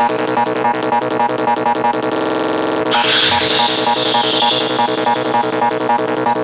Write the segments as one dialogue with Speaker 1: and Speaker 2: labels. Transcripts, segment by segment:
Speaker 1: Thank you.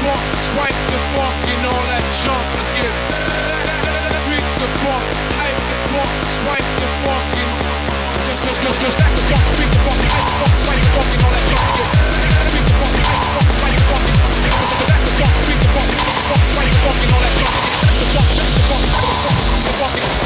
Speaker 2: Funk, swipe the funk and all that junk. Yeah, freak the funk, hype the funk, swipe the funk and back the funk, freak the funk, hype the funk, swipe the funk and all that junk. Freak the funk, hype the funk, swipe the funk and back the funk, freak the funk, hype the funk, swipe the funk and all that junk. The funk, the funk, the funk, the funk and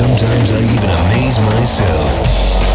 Speaker 1: Sometimes I even amaze myself.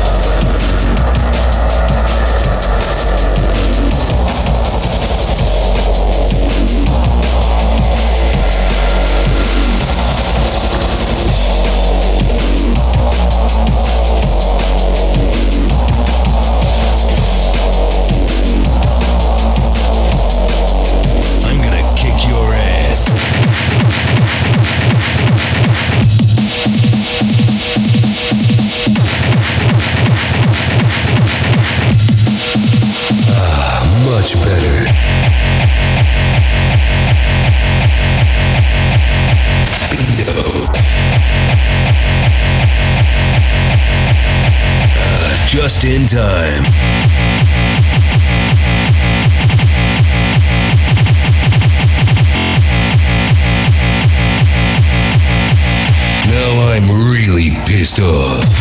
Speaker 1: Prime Time. I'm really pissed off.